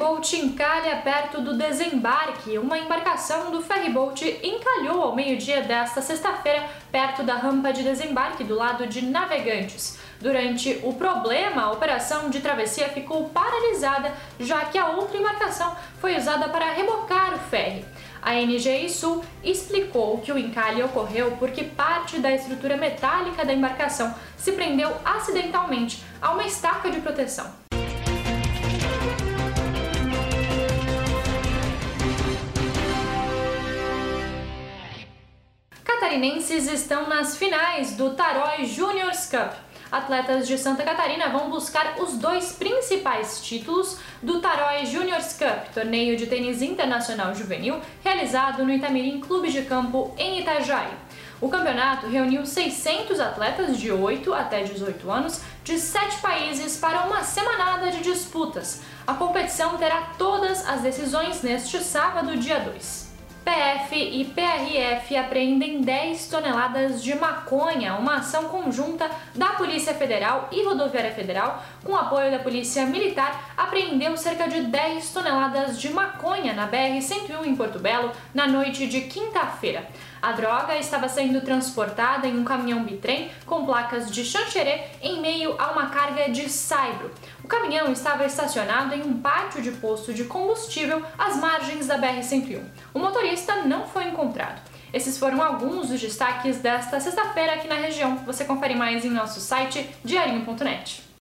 ferryboat encalha perto do desembarque. Uma embarcação do ferryboat encalhou ao meio-dia desta sexta-feira perto da rampa de desembarque do lado de Navegantes. Durante o problema, a operação de travessia ficou paralisada, já que a outra embarcação foi usada para rebocar o ferry. A NGI Sul explicou que o encalhe ocorreu porque parte da estrutura metálica da embarcação se prendeu acidentalmente a uma estaca de proteção. Catarinenses estão nas finais do Tarói Juniors Cup. Atletas de Santa Catarina vão buscar os dois principais títulos do Tarói Juniors Cup, torneio de tênis internacional juvenil realizado no Itamirim Clube de Campo em Itajaí. O campeonato reuniu 600 atletas de 8 até 18 anos de sete países para uma semanada de disputas. A competição terá todas as decisões neste sábado, dia 2. E PRF apreendem 10 toneladas de maconha, uma ação conjunta da Polícia Federal e Rodoviária Federal, com apoio da Polícia Militar, apreendeu cerca de 10 toneladas de maconha na BR-101 em Porto Belo na noite de quinta-feira. A droga estava sendo transportada em um caminhão bitrem com placas de Xanxerê em meio a uma carga de saibro. O caminhão estava estacionado em um pátio de posto de combustível às margens da BR-101. O motorista não foi encontrado. Esses foram alguns dos destaques desta sexta-feira aqui na região. Você confere mais em nosso site diarinho.net.